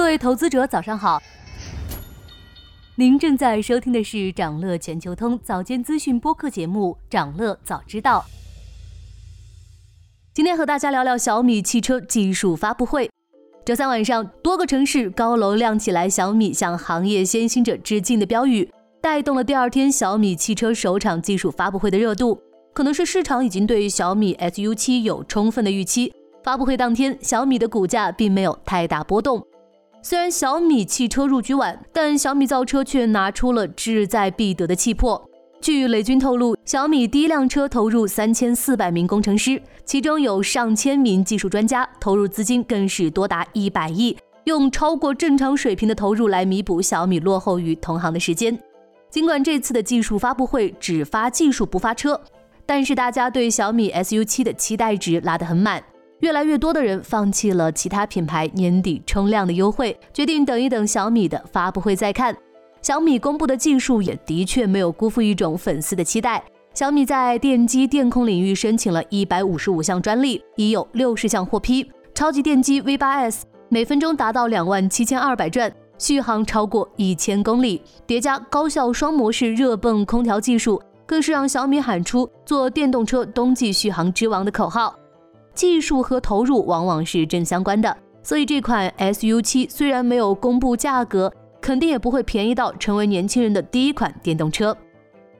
各位投资者，早上好。您正在收听的是长乐全球通早间资讯播客节目《长乐早知道》。今天和大家聊聊小米汽车技术发布会。周三晚上，多个城市高楼亮起来“小米向行业先行者致敬”的标语，带动了第二天小米汽车首场技术发布会的热度。可能是市场已经对小米 SU7 有充分的预期，发布会当天，小米的股价并没有太大波动。虽然小米汽车入局晚，但小米造车却拿出了志在必得的气魄。据雷军透露，小米第一辆车投入三千四百名工程师，其中有上千名技术专家，投入资金更是多达一百亿，用超过正常水平的投入来弥补小米落后于同行的时间。尽管这次的技术发布会只发技术不发车，但是大家对小米 SU7 的期待值拉得很满。越来越多的人放弃了其他品牌年底冲量的优惠，决定等一等小米的发布会再看。小米公布的技术也的确没有辜负一种粉丝的期待。小米在电机电控领域申请了一百五十五项专利，已有六十项获批。超级电机 V8S 每分钟达到两万七千二百转，续航超过一千公里，叠加高效双模式热泵空调技术，更是让小米喊出“做电动车冬季续航之王”的口号。技术和投入往往是正相关的，所以这款 SU7 虽然没有公布价格，肯定也不会便宜到成为年轻人的第一款电动车。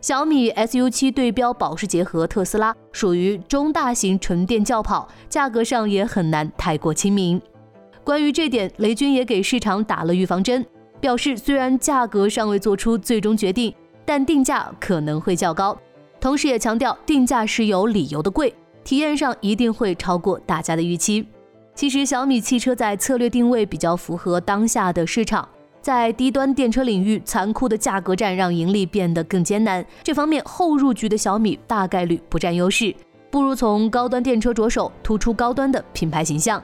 小米 SU7 对标保时捷和特斯拉，属于中大型纯电轿跑，价格上也很难太过亲民。关于这点，雷军也给市场打了预防针，表示虽然价格尚未做出最终决定，但定价可能会较高，同时也强调定价是有理由的贵。体验上一定会超过大家的预期。其实小米汽车在策略定位比较符合当下的市场，在低端电车领域，残酷的价格战让盈利变得更艰难。这方面后入局的小米大概率不占优势，不如从高端电车着手，突出高端的品牌形象。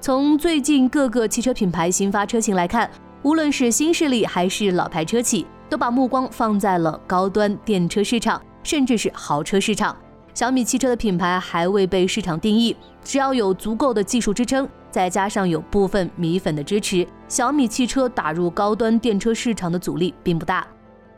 从最近各个汽车品牌新发车型来看，无论是新势力还是老牌车企，都把目光放在了高端电车市场，甚至是豪车市场。小米汽车的品牌还未被市场定义，只要有足够的技术支撑，再加上有部分米粉的支持，小米汽车打入高端电车市场的阻力并不大。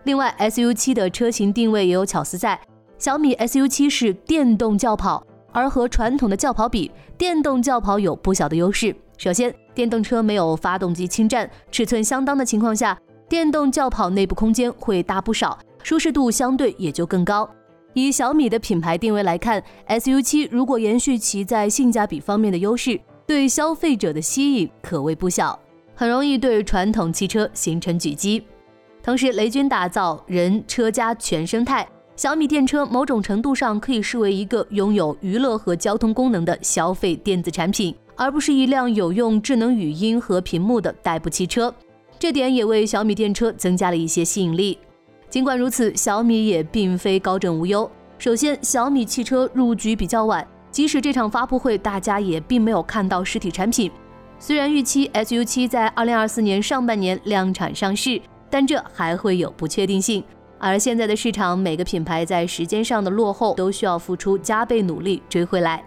另外，SU7 的车型定位也有巧思在，小米 SU7 是电动轿跑，而和传统的轿跑比，电动轿跑有不小的优势。首先，电动车没有发动机侵占，尺寸相当的情况下，电动轿跑内部空间会大不少，舒适度相对也就更高。以小米的品牌定位来看，SU7 如果延续其在性价比方面的优势，对消费者的吸引可谓不小，很容易对传统汽车形成狙击。同时，雷军打造人车家全生态，小米电车某种程度上可以视为一个拥有娱乐和交通功能的消费电子产品，而不是一辆有用智能语音和屏幕的代步汽车。这点也为小米电车增加了一些吸引力。尽管如此，小米也并非高枕无忧。首先，小米汽车入局比较晚，即使这场发布会大家也并没有看到实体产品。虽然预期 SU7 在2024年上半年量产上市，但这还会有不确定性。而现在的市场，每个品牌在时间上的落后都需要付出加倍努力追回来。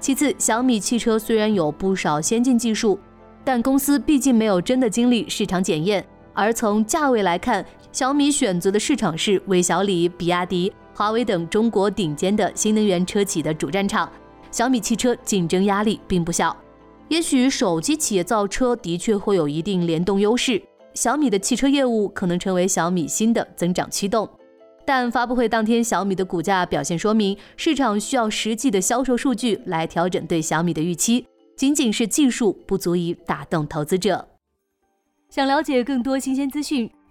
其次，小米汽车虽然有不少先进技术，但公司毕竟没有真的经历市场检验。而从价位来看，小米选择的市场是为小李、比亚迪、华为等中国顶尖的新能源车企的主战场。小米汽车竞争压力并不小。也许手机企业造车的确会有一定联动优势，小米的汽车业务可能成为小米新的增长驱动。但发布会当天，小米的股价表现说明，市场需要实际的销售数据来调整对小米的预期，仅仅是技术不足以打动投资者。想了解更多新鲜资讯，